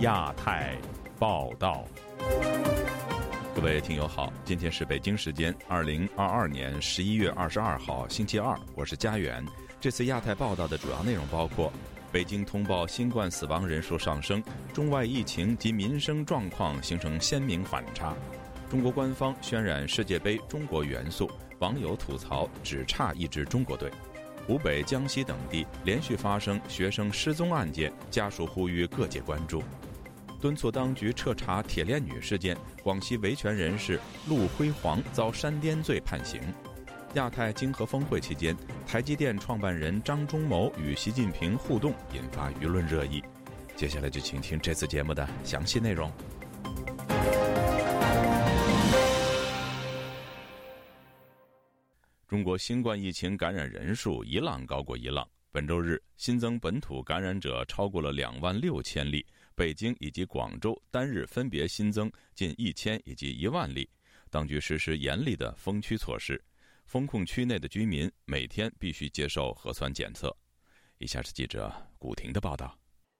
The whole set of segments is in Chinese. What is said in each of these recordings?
亚太报道，各位听友好，今天是北京时间二零二二年十一月二十二号星期二，我是佳远。这次亚太报道的主要内容包括：北京通报新冠死亡人数上升，中外疫情及民生状况形成鲜明反差；中国官方渲染世界杯中国元素，网友吐槽只差一支中国队。湖北、江西等地连续发生学生失踪案件，家属呼吁各界关注，敦促当局彻查铁链女事件。广西维权人士陆辉煌遭煽颠罪判刑。亚太经合峰会期间，台积电创办人张忠谋与习近平互动，引发舆论热议。接下来就请听这次节目的详细内容。中国新冠疫情感染人数一浪高过一浪。本周日新增本土感染者超过了两万六千例，北京以及广州单日分别新增近一千以及一万例。当局实施严厉的封区措施，封控区内的居民每天必须接受核酸检测。以下是记者古婷的报道：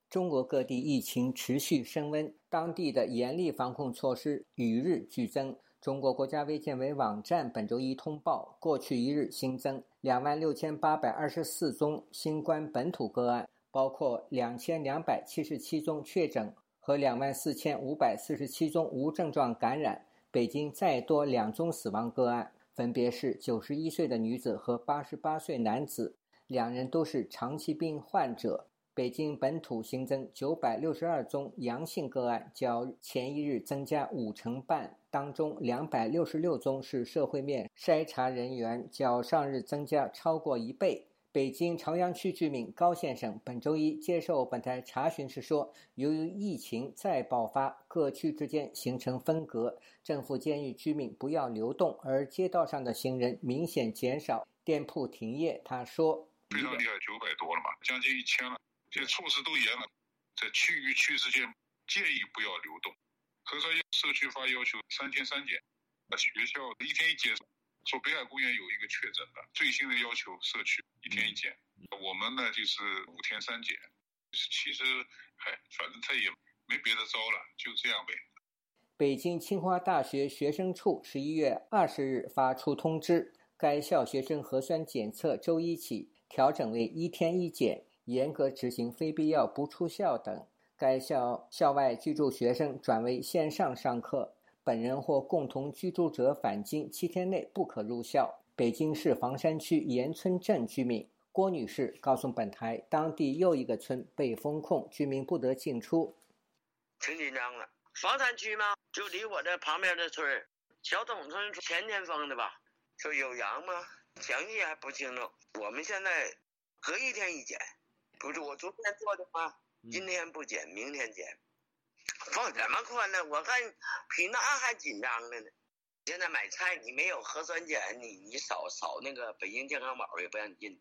中国各地疫情持续升温，当地的严厉防控措施与日俱增。中国国家卫健委网站本周一通报，过去一日新增两万六千八百二十四宗新冠本土个案，包括两千两百七十七宗确诊和两万四千五百四十七宗无症状感染。北京再多两宗死亡个案，分别是九十一岁的女子和八十八岁男子，两人都是长期病患者。北京本土新增九百六十二宗阳性个案，较前一日增加五成半。当中两百六十六宗是社会面筛查人员，较上日增加超过一倍。北京朝阳区居民高先生本周一接受本台查询时说：“由于疫情再爆发，各区之间形成分隔，政府建议居民不要流动，而街道上的行人明显减少，店铺停业。”他说：“非常厉害，九百多了嘛，将近一千了。”这措施都严了，在区与区之间建议不要流动。核酸社区发要求三天三检，学校一天一检。说北海公园有一个确诊的，最新的要求社区一天一检。我们呢就是五天三检。其实，嗨，反正他也没别的招了，就这样呗。北京清华大学学生处十一月二十日发出通知，该校学生核酸检测周一起调整为一天一检。严格执行非必要不出校等。该校校外居住学生转为线上上课，本人或共同居住者返京七天内不可入校。北京市房山区岩村镇居民郭女士告诉本台，当地又一个村被封控，居民不得进出。挺紧张的，房山区吗？就离我这旁边的村儿，小董村前天封的吧？说有阳吗？详细还不清楚。我们现在隔一天一检。不是我昨天做的吗？今天不检，明天检，放什么宽呢？我看比那还紧张的呢。现在买菜你没有核酸检，你你扫扫那个北京健康宝也不让你进。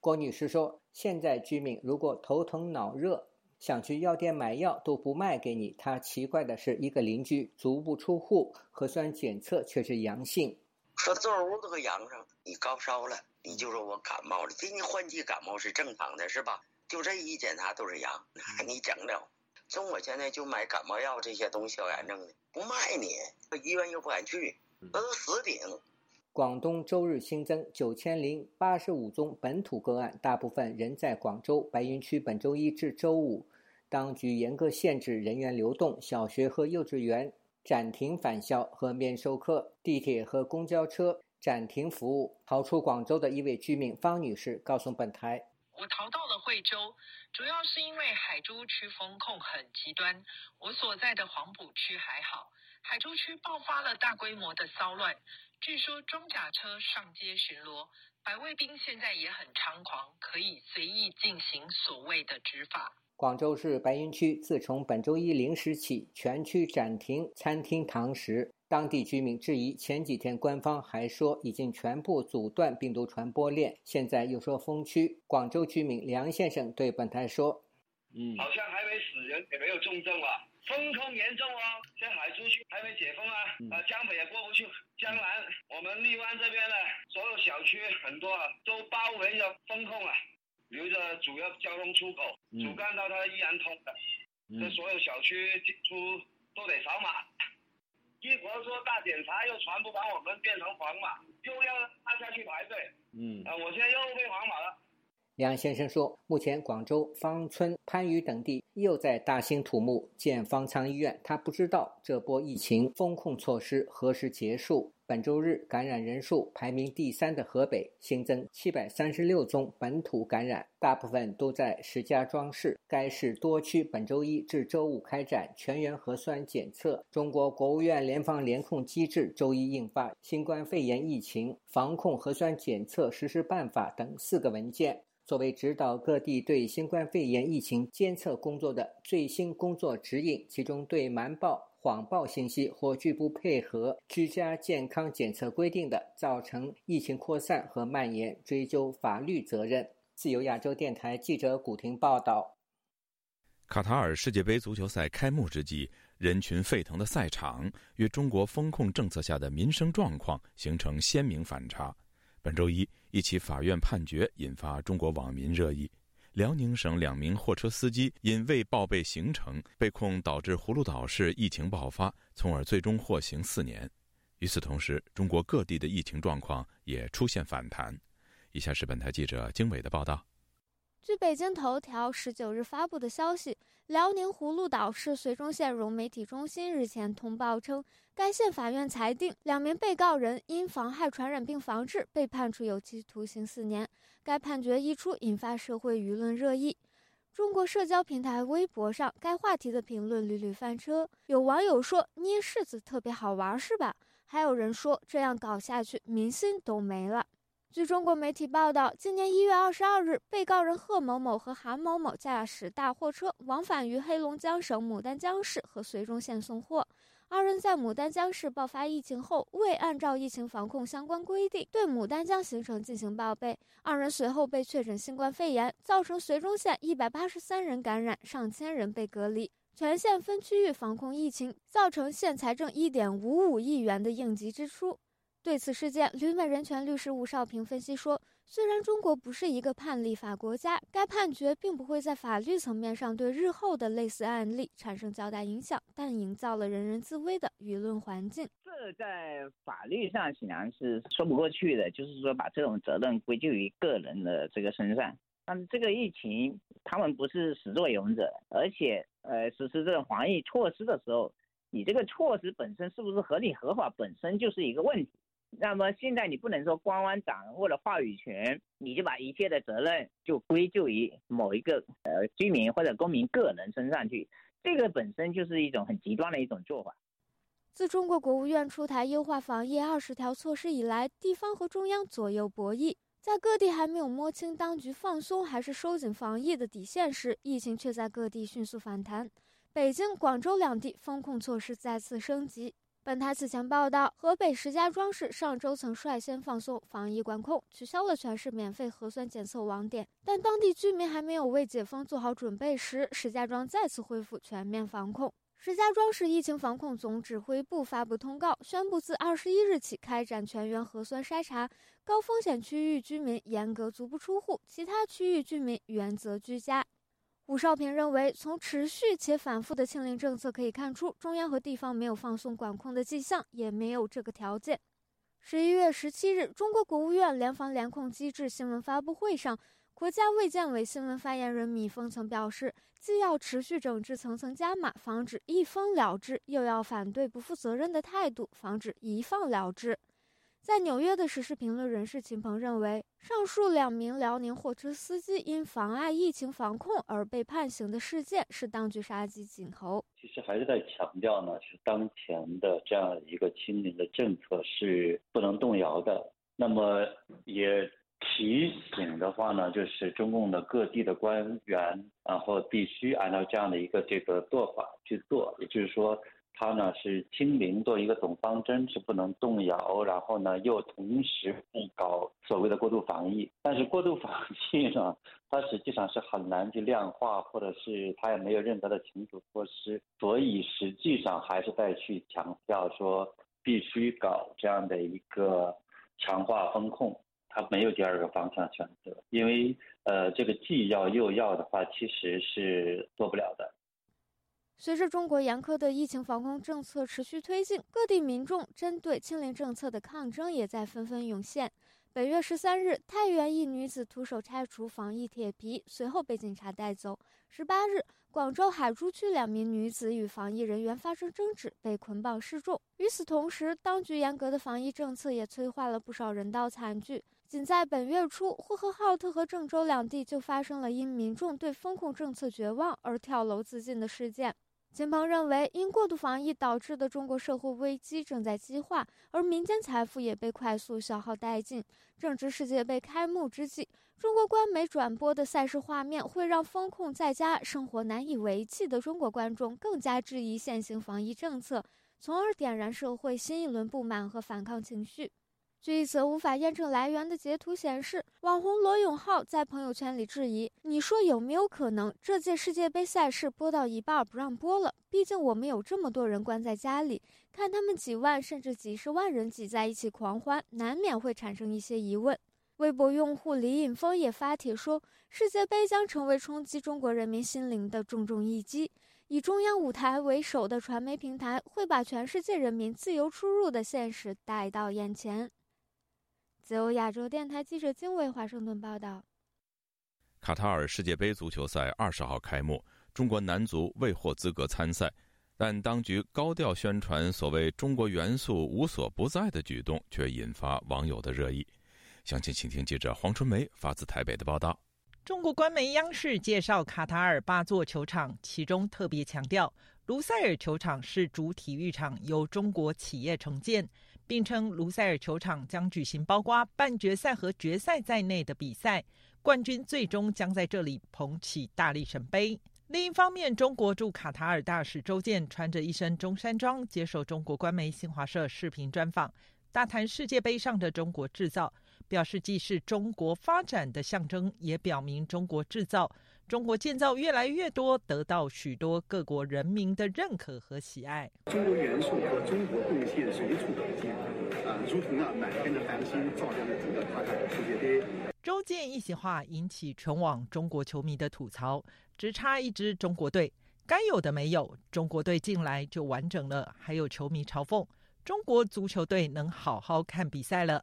郭女士说，现在居民如果头疼脑热，想去药店买药都不卖给你。她奇怪的是，一个邻居足不出户，核酸检测却是阳性。说坐屋都给阳上，你高烧了，你就说我感冒了。今年换季感冒是正常的，是吧？就这一检查都是阳，你整了。中我现在就买感冒药这些东西消炎症的，不卖你，医院又不敢去，那都死顶。广东周日新增九千零八十五宗本土个案，大部分人在广州白云区。本周一至周五，当局严格限制人员流动，小学和幼稚园暂停返校和面授课，地铁和公交车暂停服务。逃出广州的一位居民方女士告诉本台。我逃到了惠州，主要是因为海珠区风控很极端。我所在的黄埔区还好，海珠区爆发了大规模的骚乱，据说装甲车上街巡逻，白卫兵现在也很猖狂，可以随意进行所谓的执法。广州市白云区自从本周一零时起，全区暂停餐厅堂食。当地居民质疑，前几天官方还说已经全部阻断病毒传播链，现在又说封区。广州居民梁先生对本台说：“嗯，好像还没死人，也没有重症啊，封控严重哦。像海珠区还没解封啊，啊，江北也过不去，江南我们荔湾这边的所有小区很多啊，都包围着封控啊，留着主要交通出口，主干道它依然通的。”这所有小区进出都得扫码。一会儿说大检查，又全部把我们变成黄码，又要大家去排队。嗯，啊，我现在又被黄码了。梁先生说，目前广州芳村、番禺等地又在大兴土木建方舱医院，他不知道这波疫情风控措施何时结束。本周日感染人数排名第三的河北新增七百三十六宗本土感染，大部分都在石家庄市。该市多区本周一至周五开展全员核酸检测。中国国务院联防联控机制周一印发《新冠肺炎疫情防控核酸检测实施办法》等四个文件，作为指导各地对新冠肺炎疫情监测工作的最新工作指引。其中对瞒报。谎报信息或拒不配合居家健康检测规定的，造成疫情扩散和蔓延，追究法律责任。自由亚洲电台记者古婷报道。卡塔尔世界杯足球赛开幕之际，人群沸腾的赛场与中国风控政策下的民生状况形成鲜明反差。本周一，一起法院判决引发中国网民热议。辽宁省两名货车司机因未报备行程被控导致葫芦岛市疫情爆发，从而最终获刑四年。与此同时，中国各地的疫情状况也出现反弹。以下是本台记者经纬的报道。据北京头条十九日发布的消息，辽宁葫芦岛市绥中县融媒体中心日前通报称，该县法院裁定两名被告人因妨害传染病防治被判处有期徒刑四年。该判决一出，引发社会舆论热议。中国社交平台微博上，该话题的评论屡屡翻车。有网友说：“捏柿子特别好玩，是吧？”还有人说：“这样搞下去，民心都没了。”据中国媒体报道，今年一月二十二日，被告人贺某某和韩某某驾驶大货车往返于黑龙江省牡丹江市和绥中县送货。二人在牡丹江市爆发疫情后，未按照疫情防控相关规定对牡丹江行程进行报备，二人随后被确诊新冠肺炎，造成绥中县一百八十三人感染，上千人被隔离，全县分区域防控疫情，造成县财政一点五五亿元的应急支出。对此事件，旅美人权律师吴少平分析说。虽然中国不是一个判例法国家，该判决并不会在法律层面上对日后的类似案例产生较大影响，但营造了人人自危的舆论环境。这在法律上显然是说不过去的，就是说把这种责任归咎于个人的这个身上。但是这个疫情，他们不是始作俑者，而且呃实施这种防疫措施的时候，你这个措施本身是不是合理合法，本身就是一个问题。那么现在你不能说官方掌握了话语权，你就把一切的责任就归咎于某一个呃居民或者公民个人身上去，这个本身就是一种很极端的一种做法。自中国国务院出台优化防疫二十条措施以来，地方和中央左右博弈，在各地还没有摸清当局放松还是收紧防疫的底线时，疫情却在各地迅速反弹。北京、广州两地封控措施再次升级。本台此前报道，河北石家庄市上周曾率先放松防疫管控，取消了全市免费核酸检测网点。但当地居民还没有为解封做好准备时，石家庄再次恢复全面防控。石家庄市疫情防控总指挥部发布通告，宣布自二十一日起开展全员核酸筛查，高风险区域居民严格足不出户，其他区域居民原则居家。武少平认为，从持续且反复的清零政策可以看出，中央和地方没有放松管控的迹象，也没有这个条件。十一月十七日，中国国务院联防联控机制新闻发布会上，国家卫健委新闻发言人米峰曾表示，既要持续整治层层加码，防止一封了之，又要反对不负责任的态度，防止一放了之。在纽约的时事评论人士秦鹏认为，上述两名辽宁货车司机因妨碍疫情防控而被判刑的事件是当局杀鸡儆猴。其实还是在强调呢，是当前的这样一个清零的政策是不能动摇的。那么也提醒的话呢，就是中共的各地的官员，然后必须按照这样的一个这个做法去做，也就是说。它呢是清零做一个总方针是不能动摇，然后呢又同时不搞所谓的过度防疫，但是过度防疫呢，它实际上是很难去量化，或者是它也没有任何的惩处措施，所以实际上还是在去强调说必须搞这样的一个强化风控，它没有第二个方向选择，因为呃这个既要又要的话其实是做不了的。随着中国严苛的疫情防控政策持续推进，各地民众针对清零政策的抗争也在纷纷涌现。本月十三日，太原一女子徒手拆除防疫铁皮，随后被警察带走。十八日，广州海珠区两名女子与防疫人员发生争执，被捆绑示众。与此同时，当局严格的防疫政策也催化了不少人道惨剧。仅在本月初，呼和浩特和郑州两地就发生了因民众对风控政策绝望而跳楼自尽的事件。金鹏认为，因过度防疫导致的中国社会危机正在激化，而民间财富也被快速消耗殆尽。正值世界杯开幕之际，中国官媒转播的赛事画面会让风控在家、生活难以为继的中国观众更加质疑现行防疫政策，从而点燃社会新一轮不满和反抗情绪。据一则无法验证来源的截图显示，网红罗永浩在朋友圈里质疑：“你说有没有可能这届世界杯赛事播到一半不让播了？毕竟我们有这么多人关在家里，看他们几万甚至几十万人挤在一起狂欢，难免会产生一些疑问。”微博用户李尹峰也发帖说：“世界杯将成为冲击中国人民心灵的重重一击，以中央舞台为首的传媒平台会把全世界人民自由出入的现实带到眼前。”自由亚洲电台记者经纬华盛顿报道：卡塔尔世界杯足球赛二十号开幕，中国男足未获资格参赛，但当局高调宣传所谓“中国元素无所不在”的举动，却引发网友的热议。详情，请听记者黄春梅发自台北的报道。中国官媒央视介绍卡塔尔八座球场，其中特别强调，卢塞尔球场是主体育场，由中国企业承建。并称卢塞尔球场将举行包括半决赛和决赛在内的比赛，冠军最终将在这里捧起大力神杯。另一方面，中国驻卡塔尔大使周健穿着一身中山装接受中国官媒新华社视频专访，大谈世界杯上的中国制造，表示既是中国发展的象征，也表明中国制造。中国建造越来越多，得到许多各国人民的认可和喜爱。中国元素和中国贡献随处可见，啊，如同那满天的繁星照亮了整个卡塔尔世界杯。周建一席话引起全网中国球迷的吐槽，只差一支中国队，该有的没有，中国队进来就完整了。还有球迷嘲讽，中国足球队能好好看比赛了。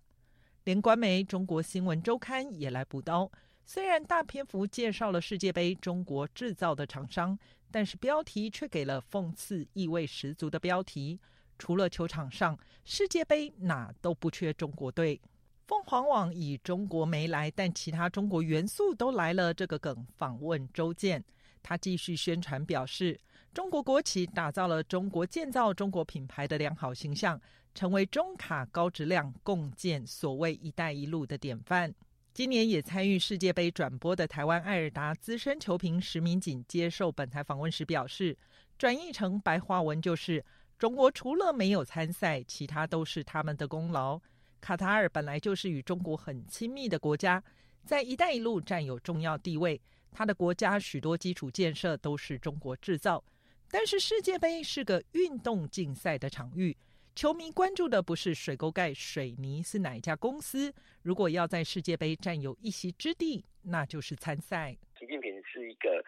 连官媒《中国新闻周刊》也来补刀。虽然大篇幅介绍了世界杯中国制造的厂商，但是标题却给了讽刺意味十足的标题。除了球场上，世界杯哪都不缺中国队。凤凰网以“中国没来，但其他中国元素都来了”这个梗访问周健，他继续宣传表示，中国国企打造了中国建造中国品牌的良好形象，成为中卡高质量共建所谓“一带一路”的典范。今年也参与世界杯转播的台湾艾尔达资深球评石明锦接受本台访问时表示，转译成白话文就是：中国除了没有参赛，其他都是他们的功劳。卡塔尔本来就是与中国很亲密的国家，在“一带一路”占有重要地位，他的国家许多基础建设都是中国制造。但是世界杯是个运动竞赛的场域。球迷关注的不是水沟盖水泥是哪一家公司，如果要在世界杯占有一席之地，那就是参赛。习近平是一个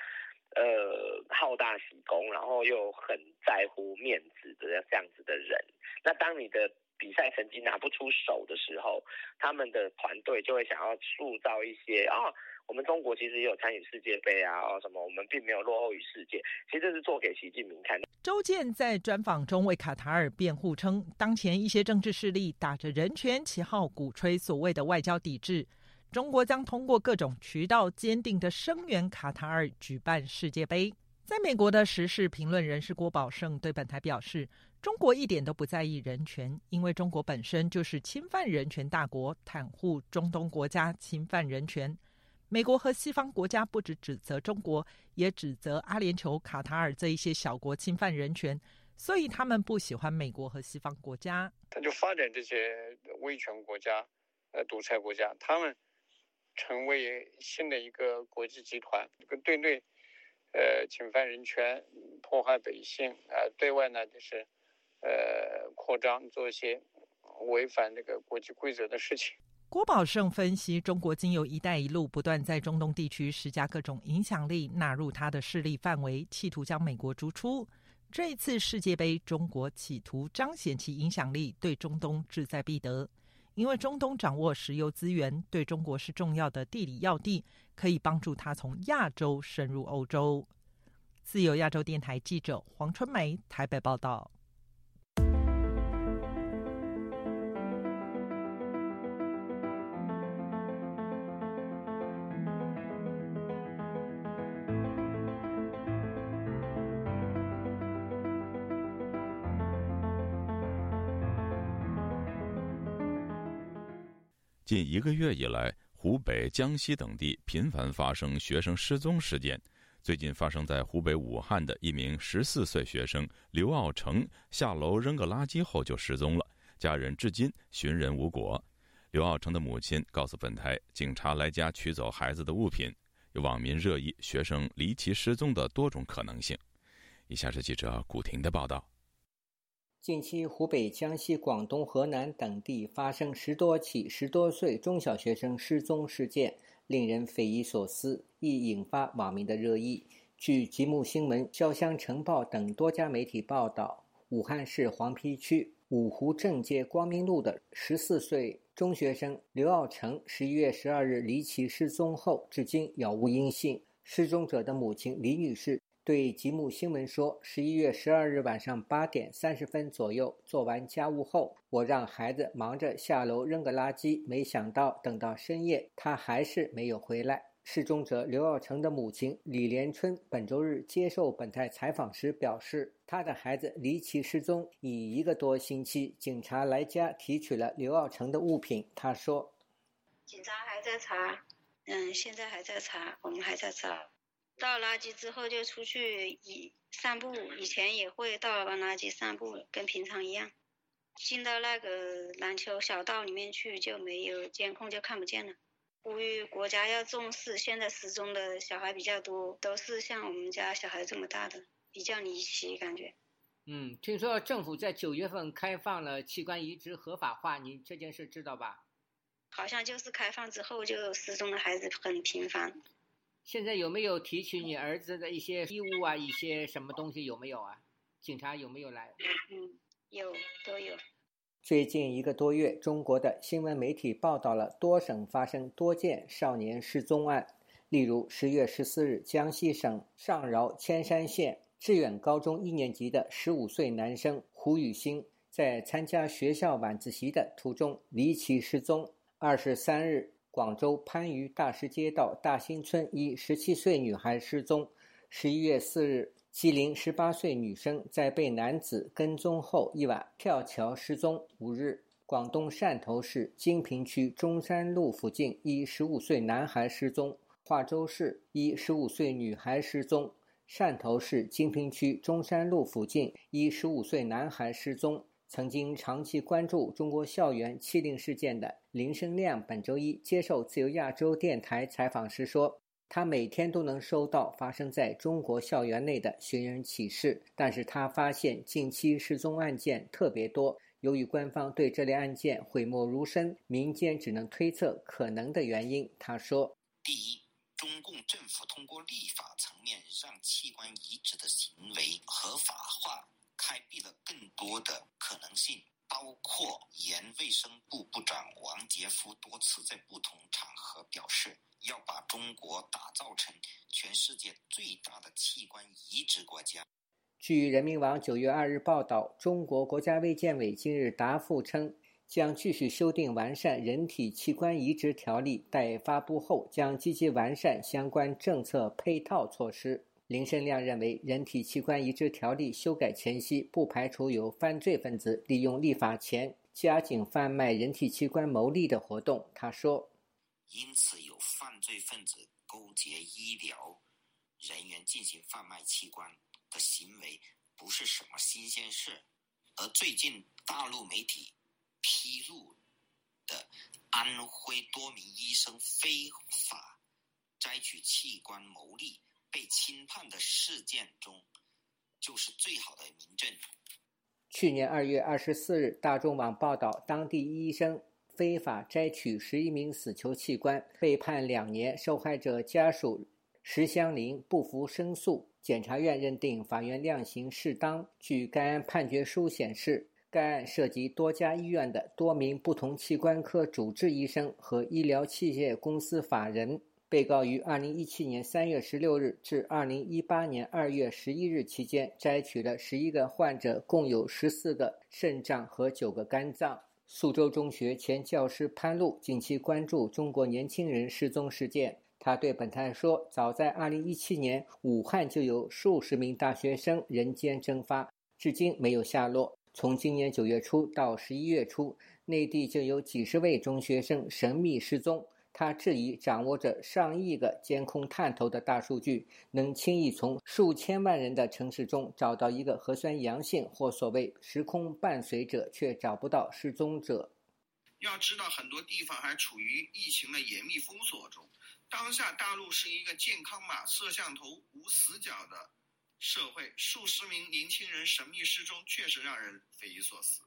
呃好大喜功，然后又很在乎面子的这样子的人。那当你的比赛成绩拿不出手的时候，他们的团队就会想要塑造一些啊。我们中国其实也有参与世界杯啊，什么我们并没有落后于世界，其实这是做给习近平看的。周健在专访中为卡塔尔辩护称，当前一些政治势力打着人权旗号，鼓吹所谓的外交抵制，中国将通过各种渠道坚定的声援卡塔尔举办世界杯。在美国的时事评论人士郭宝胜对本台表示，中国一点都不在意人权，因为中国本身就是侵犯人权大国，袒护中东国家侵犯人权。美国和西方国家不止指责中国，也指责阿联酋、卡塔尔这一些小国侵犯人权，所以他们不喜欢美国和西方国家。他就发展这些威权国家、呃独裁国家，他们成为新的一个国际集团，这个对内呃侵犯人权、迫害百姓啊，对外呢就是呃扩张，做一些违反这个国际规则的事情。郭宝胜分析，中国经由“一带一路”不断在中东地区施加各种影响力，纳入他的势力范围，企图将美国逐出。这一次世界杯，中国企图彰显其影响力，对中东志在必得。因为中东掌握石油资源，对中国是重要的地理要地，可以帮助他从亚洲深入欧洲。自由亚洲电台记者黄春梅台北报道。近一个月以来，湖北、江西等地频繁发生学生失踪事件。最近发生在湖北武汉的一名十四岁学生刘傲成下楼扔个垃圾后就失踪了，家人至今寻人无果。刘傲成的母亲告诉本台，警察来家取走孩子的物品。有网民热议学生离奇失踪的多种可能性。以下是记者古婷的报道。近期，湖北、江西、广东、河南等地发生十多起十多岁中小学生失踪事件，令人匪夷所思，亦引发网民的热议。据吉木新闻、潇湘晨报等多家媒体报道，武汉市黄陂区五湖正街光明路的十四岁中学生刘傲成，十一月十二日离奇失踪后，至今杳无音信。失踪者的母亲李女士。对吉木新闻说，十一月十二日晚上八点三十分左右，做完家务后，我让孩子忙着下楼扔个垃圾，没想到等到深夜，他还是没有回来。失踪者刘耀成的母亲李连春本周日接受本台采访时表示，他的孩子离奇失踪已一个多星期，警察来家提取了刘耀成的物品。他说：“警察还在查，嗯，现在还在查，我们还在找。”倒垃圾之后就出去以散步，以前也会倒完垃圾散步，跟平常一样。进到那个篮球小道里面去就没有监控，就看不见了。呼吁国家要重视，现在失踪的小孩比较多，都是像我们家小孩这么大的，比较离奇感觉。嗯，听说政府在九月份开放了器官移植合法化，你这件事知道吧？好像就是开放之后就失踪的孩子很频繁。现在有没有提取你儿子的一些衣物啊？一些什么东西有没有啊？警察有没有来？嗯，有，都有。最近一个多月，中国的新闻媒体报道了多省发生多件少年失踪案。例如，十月十四日，江西省上饶铅山县致远高中一年级的十五岁男生胡宇星，在参加学校晚自习的途中离奇失踪。二十三日。广州番禺大石街道大兴村一十七岁女孩失踪。十一月四日，吉林十八岁女生在被男子跟踪后一晚跳桥失踪。五日，广东汕头市金平区中山路附近一十五岁男孩失踪。化州市一十五岁女孩失踪。汕头市金平区中山路附近一十五岁男孩失踪。曾经长期关注中国校园欺凌事件的林生亮，本周一接受自由亚洲电台采访时说：“他每天都能收到发生在中国校园内的寻人启事，但是他发现近期失踪案件特别多。由于官方对这类案件讳莫如深，民间只能推测可能的原因。”他说：“第一，中共政府通过立法层面让器官移植的行为合法化。”开辟了更多的可能性，包括原卫生部部长王杰夫多次在不同场合表示，要把中国打造成全世界最大的器官移植国家。据人民网九月二日报道，中国国家卫健委今日答复称，将继续修订完善人体器官移植条例，待发布后将积极完善相关政策配套措施。林生亮认为，人体器官移植条例修改前夕，不排除有犯罪分子利用立法前加紧贩卖人体器官牟利的活动。他说：“因此，有犯罪分子勾结医疗人员进行贩卖器官的行为，不是什么新鲜事。而最近大陆媒体披露的安徽多名医生非法摘取器官牟利。”被轻判的事件中，就是最好的明证。去年二月二十四日，大众网报道，当地医生非法摘取十一名死囚器官，被判两年。受害者家属石香林不服申诉，检察院认定法院量刑适当。据该案判决书显示，该案涉及多家医院的多名不同器官科主治医生和医疗器械公司法人。被告于二零一七年三月十六日至二零一八年二月十一日期间摘取了十一个患者共有十四个肾脏和九个肝脏。宿州中学前教师潘露近期关注中国年轻人失踪事件，他对本台说：“早在二零一七年，武汉就有数十名大学生人间蒸发，至今没有下落。从今年九月初到十一月初，内地就有几十位中学生神秘失踪。”他质疑掌握着上亿个监控探头的大数据，能轻易从数千万人的城市中找到一个核酸阳性或所谓时空伴随者，却找不到失踪者。要知道，很多地方还处于疫情的严密封锁中。当下大陆是一个健康码摄像头无死角的社会，数十名年轻人神秘失踪，确实让人匪夷所思。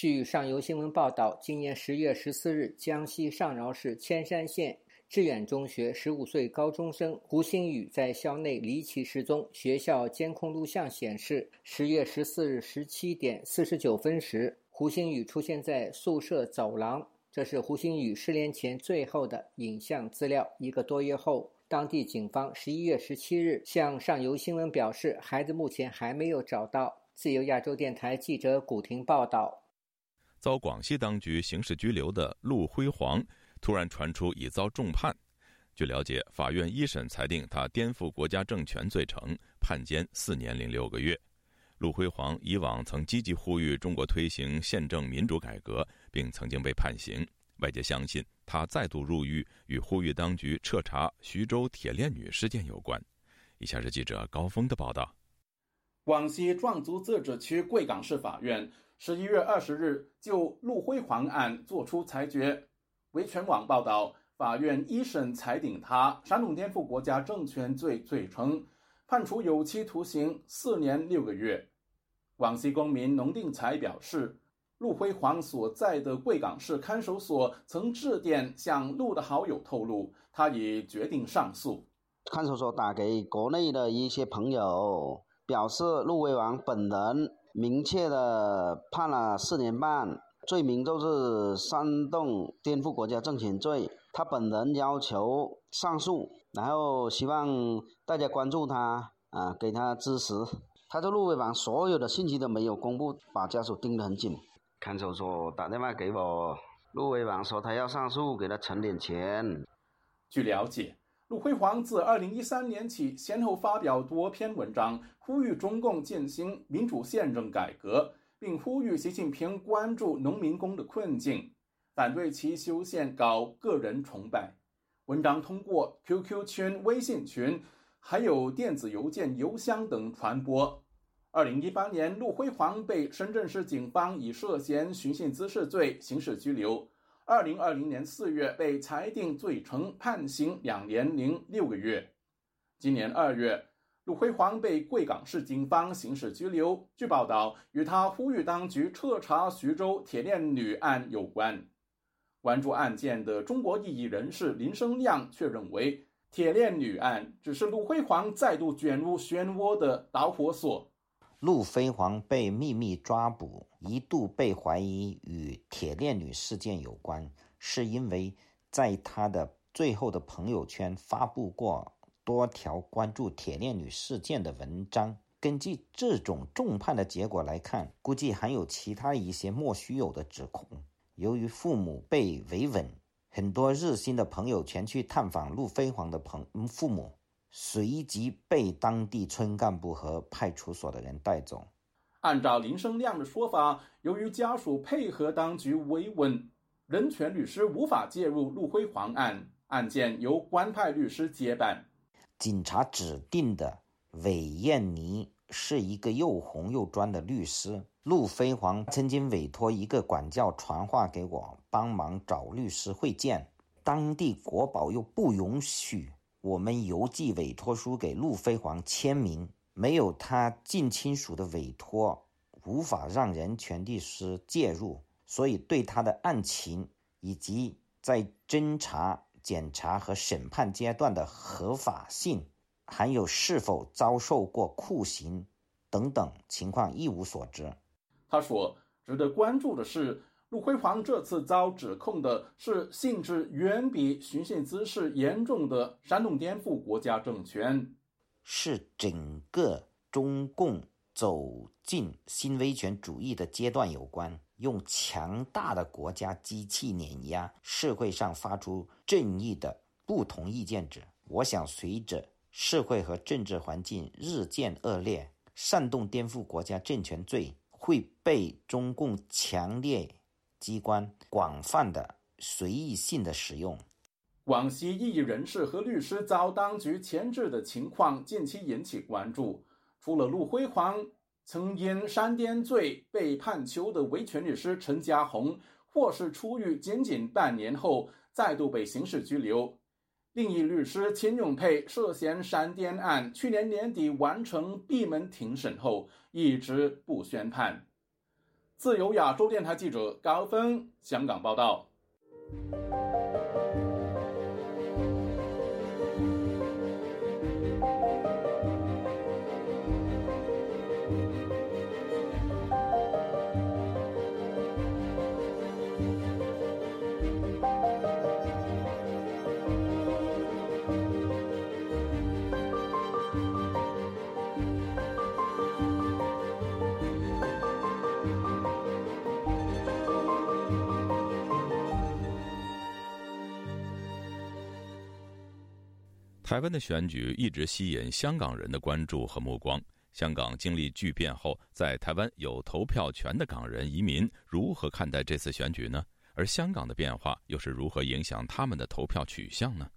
据上游新闻报道，今年十月十四日，江西上饶市铅山县致远中学十五岁高中生胡星宇在校内离奇失踪。学校监控录像显示，十月十四日十七点四十九分时，胡星宇出现在宿舍走廊。这是胡星宇失联前最后的影像资料。一个多月后，当地警方十一月十七日向上游新闻表示，孩子目前还没有找到。自由亚洲电台记者古婷报道。遭广西当局刑事拘留的陆辉煌，突然传出已遭重判。据了解，法院一审裁定他颠覆国家政权罪成，判监四年零六个月。陆辉煌以往曾积极呼吁中国推行宪政民主改革，并曾经被判刑。外界相信他再度入狱与呼吁当局彻查徐州铁链女事件有关。以下是记者高峰的报道：广西壮族自治区贵港市法院。十一月二十日，就陆辉煌案作出裁决。维权网报道，法院一审裁定他煽动颠覆国家政权罪罪成，判处有期徒刑四年六个月。广西公民农定才表示，陆辉煌所在的贵港市看守所曾致电向陆的好友透露，他已决定上诉。看守所打给国内的一些朋友，表示陆辉煌本人。明确的判了四年半，罪名就是煽动颠覆国家政权罪。他本人要求上诉，然后希望大家关注他，啊，给他支持。他的陆伟煌所有的信息都没有公布，把家属盯得很紧。看守所打电话给我，陆伟煌说他要上诉，给他存点钱。据了解。陆辉煌自2013年起，先后发表多篇文章，呼吁中共进行民主宪政改革，并呼吁习近平关注农民工的困境，反对其修宪搞个人崇拜。文章通过 QQ 群、微信群，还有电子邮件、邮箱等传播。2018年，陆辉煌被深圳市警方以涉嫌寻衅滋事罪刑事拘留。二零二零年四月被裁定罪成，判刑两年零六个月。今年二月，陆辉煌被贵港市警方刑事拘留。据报道，与他呼吁当局彻查徐州铁链女案有关。关注案件的中国异议人士林生亮却认为，铁链女案只是陆辉煌再度卷入漩涡的导火索。陆飞煌被秘密抓捕，一度被怀疑与铁链女事件有关，是因为在他的最后的朋友圈发布过多条关注铁链女事件的文章。根据这种重判的结果来看，估计还有其他一些莫须有的指控。由于父母被维稳，很多热心的朋友前去探访陆飞黄的朋父母。随即被当地村干部和派出所的人带走。按照林生亮的说法，由于家属配合当局维稳，人权律师无法介入陆辉煌案，案件由官派律师接办。警察指定的韦艳妮是一个又红又专的律师。陆飞煌曾经委托一个管教传话给我，帮忙找律师会见。当地国保又不允许。我们邮寄委托书给陆飞煌签名，没有他近亲属的委托，无法让人权律师介入，所以对他的案情以及在侦查、检查和审判阶段的合法性，还有是否遭受过酷刑等等情况一无所知。他说：“值得关注的是。”陆辉煌这次遭指控的是性质远比寻衅滋事严重的煽动颠覆国家政权，是整个中共走进新威权主义的阶段有关，用强大的国家机器碾压社会上发出正义的不同意见者。我想，随着社会和政治环境日渐恶劣，煽动颠覆国家政权罪会被中共强烈。机关广泛的随意性的使用，广西异议人士和律师遭当局牵制的情况近期引起关注。除了陆辉煌曾因煽颠罪被判囚的维权律师陈家红，或是出狱仅仅半年后再度被刑事拘留，另一律师秦永佩涉嫌煽颠案，去年年底完成闭门庭审后一直不宣判。自由亚洲电台记者高峰香港报道。台湾的选举一直吸引香港人的关注和目光。香港经历巨变后，在台湾有投票权的港人移民如何看待这次选举呢？而香港的变化又是如何影响他们的投票取向呢？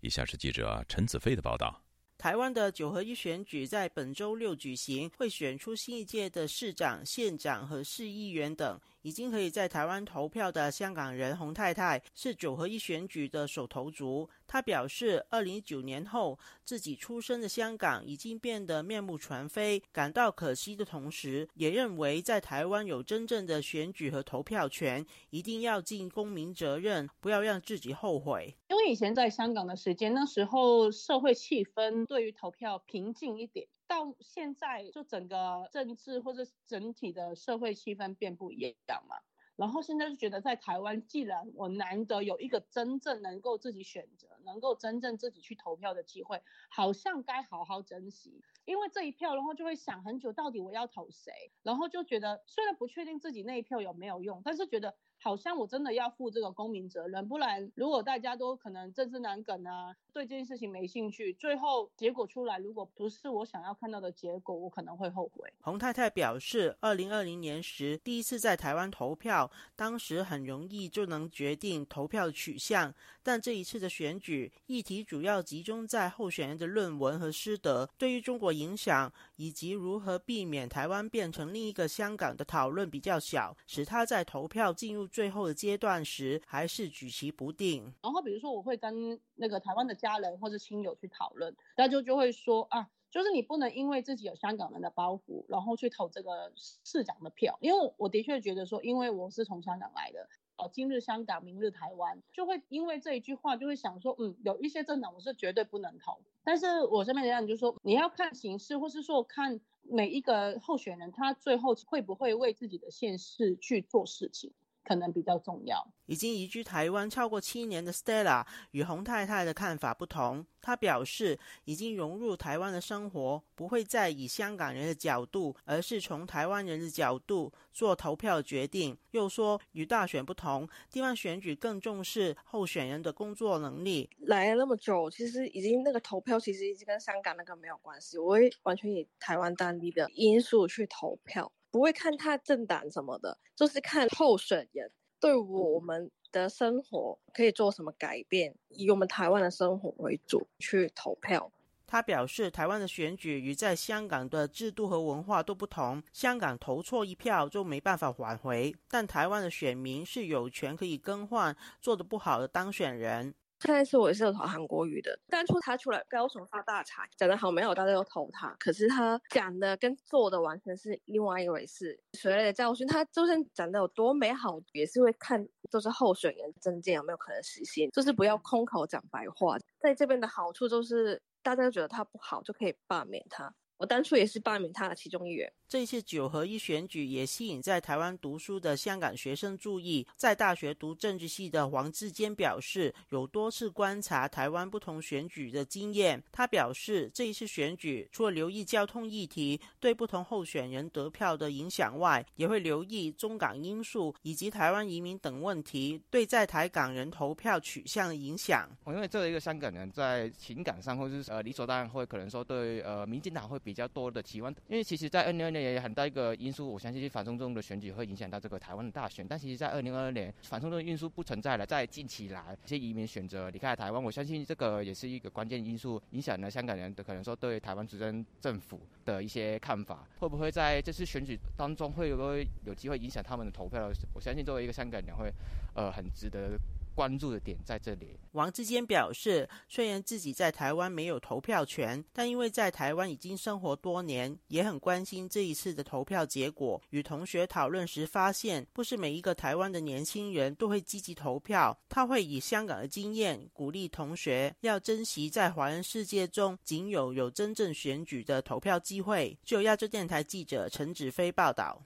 以下是记者陈子飞的报道。台湾的九合一选举在本周六举行，会选出新一届的市长、县长和市议员等。已经可以在台湾投票的香港人洪太太是九合一选举的首头族。她表示，二零一九年后自己出生的香港已经变得面目全非，感到可惜的同时，也认为在台湾有真正的选举和投票权，一定要尽公民责任，不要让自己后悔。因为以前在香港的时间，那时候社会气氛对于投票平静一点。到现在，就整个政治或者整体的社会气氛变不一样嘛。然后现在就觉得，在台湾，既然我难得有一个真正能够自己选择、能够真正自己去投票的机会，好像该好好珍惜。因为这一票，然后就会想很久，到底我要投谁？然后就觉得，虽然不确定自己那一票有没有用，但是觉得。好像我真的要负这个公民责任，不然如果大家都可能政治难梗啊，对这件事情没兴趣，最后结果出来如果不是我想要看到的结果，我可能会后悔。洪太太表示，二零二零年时第一次在台湾投票，当时很容易就能决定投票取向，但这一次的选举议题主要集中在候选人的论文和师德对于中国影响以及如何避免台湾变成另一个香港的讨论比较小，使他在投票进入。最后的阶段时，还是举棋不定。然后比如说，我会跟那个台湾的家人或者亲友去讨论，大家就就会说啊，就是你不能因为自己有香港人的包袱，然后去投这个市长的票。因为我的确觉得说，因为我是从香港来的，哦，今日香港，明日台湾，就会因为这一句话，就会想说，嗯，有一些政党我是绝对不能投。但是我身边的人就说，你要看形势，或是说看每一个候选人他最后会不会为自己的现实去做事情。可能比较重要。已经移居台湾超过七年的 Stella 与洪太太的看法不同。她表示，已经融入台湾的生活，不会再以香港人的角度，而是从台湾人的角度做投票决定。又说，与大选不同，地方选举更重视候选人的工作能力。来了那么久，其实已经那个投票其实已经跟香港那个没有关系，我会完全以台湾当地的因素去投票。不会看他政党什么的，就是看候选人对我们的生活可以做什么改变，以我们台湾的生活为主去投票。他表示，台湾的选举与在香港的制度和文化都不同，香港投错一票就没办法挽回，但台湾的选民是有权可以更换做的不好的当选人。上一次我也是有投韩国瑜的，当初他出来高雄发大财，讲得好没有，大家都投他。可是他讲的跟做的完全是另外一回事。所谓的教训，他就算讲的有多美好，也是会看就是候选人证件有没有可能实现，就是不要空口讲白话。在这边的好处就是，大家觉得他不好就可以罢免他。我当初也是罢免他的其中一员。这一次九合一选举也吸引在台湾读书的香港学生注意。在大学读政治系的黄志坚表示，有多次观察台湾不同选举的经验。他表示，这一次选举除了留意交通议题对不同候选人得票的影响外，也会留意中港因素以及台湾移民等问题对在台港人投票取向的影响。我因为作为一个香港人，在情感上或者是呃理所当然会可能说对呃民进党会比。比较多的期望，因为其实，在二零二年也有很大一个因素，我相信反送中的选举会影响到这个台湾的大选。但其实，在二零二二年，反送中的因素不存在了。在近期来，一些移民选择离开台湾，我相信这个也是一个关键因素，影响了香港人的可能说对台湾执政政府的一些看法。会不会在这次选举当中会不会有机会影响他们的投票？我相信作为一个香港人，会呃很值得。关注的点在这里。王志坚表示，虽然自己在台湾没有投票权，但因为在台湾已经生活多年，也很关心这一次的投票结果。与同学讨论时发现，不是每一个台湾的年轻人都会积极投票。他会以香港的经验鼓励同学要珍惜在华人世界中仅有有真正选举的投票机会。就亚洲电台记者陈子飞报道。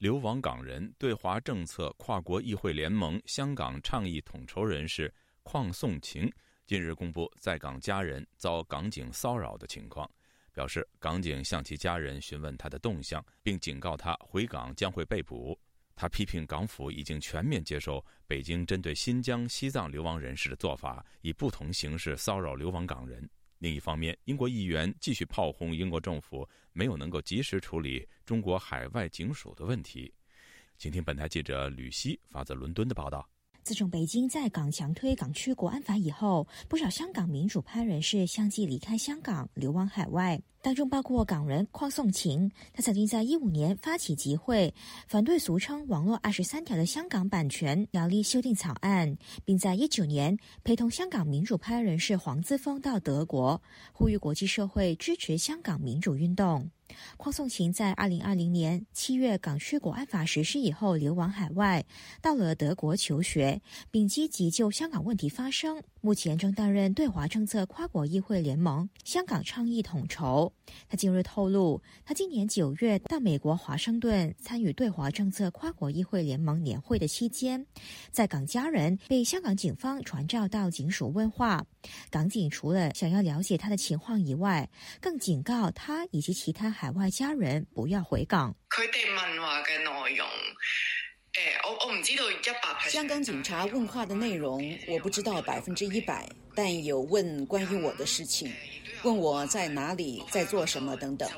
流亡港人对华政策跨国议会联盟香港倡议统筹人士邝颂晴近日公布在港家人遭港警骚扰的情况，表示港警向其家人询问他的动向，并警告他回港将会被捕。他批评港府已经全面接受北京针对新疆、西藏流亡人士的做法，以不同形式骚扰流亡港人。另一方面，英国议员继续炮轰英国政府没有能够及时处理中国海外警署的问题。请听本台记者吕希发自伦敦的报道。自从北京在港强推港区国安法以后，不少香港民主派人士相继离开香港，流亡海外。当中包括港人邝颂晴，他曾经在一五年发起集会，反对俗称“网络二十三条”的香港版权条例修订草案，并在一九年陪同香港民主派人士黄之锋到德国，呼吁国际社会支持香港民主运动。邝颂晴在二零二零年七月港区国安法实施以后流亡海外，到了德国求学，并积极就香港问题发声。目前正担任对华政策跨国议会联盟香港倡议统筹。他近日透露，他今年九月到美国华盛顿参与对华政策跨国议会联盟年会的期间，在港家人被香港警方传召到警署问话。港警除了想要了解他的情况以外，更警告他以及其他海外家人不要回港。佢哋问话嘅内容。我我唔知道一百。香港警察问话的内容我不知道百分之一百，但有问关于我的事情，问我在哪里，在做什么等等，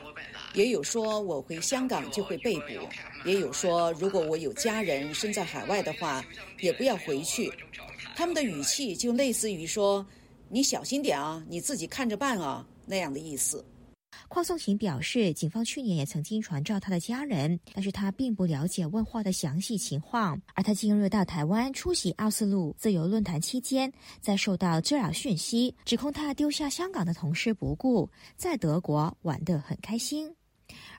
也有说我回香港就会被捕，也有说如果我有家人身在海外的话，也不要回去。他们的语气就类似于说：“你小心点啊，你自己看着办啊”那样的意思。邝颂琴表示，警方去年也曾经传召他的家人，但是他并不了解问话的详细情况。而他近日到台湾出席奥斯陆自由论坛期间，在受到滋扰讯息，指控他丢下香港的同事不顾，在德国玩得很开心。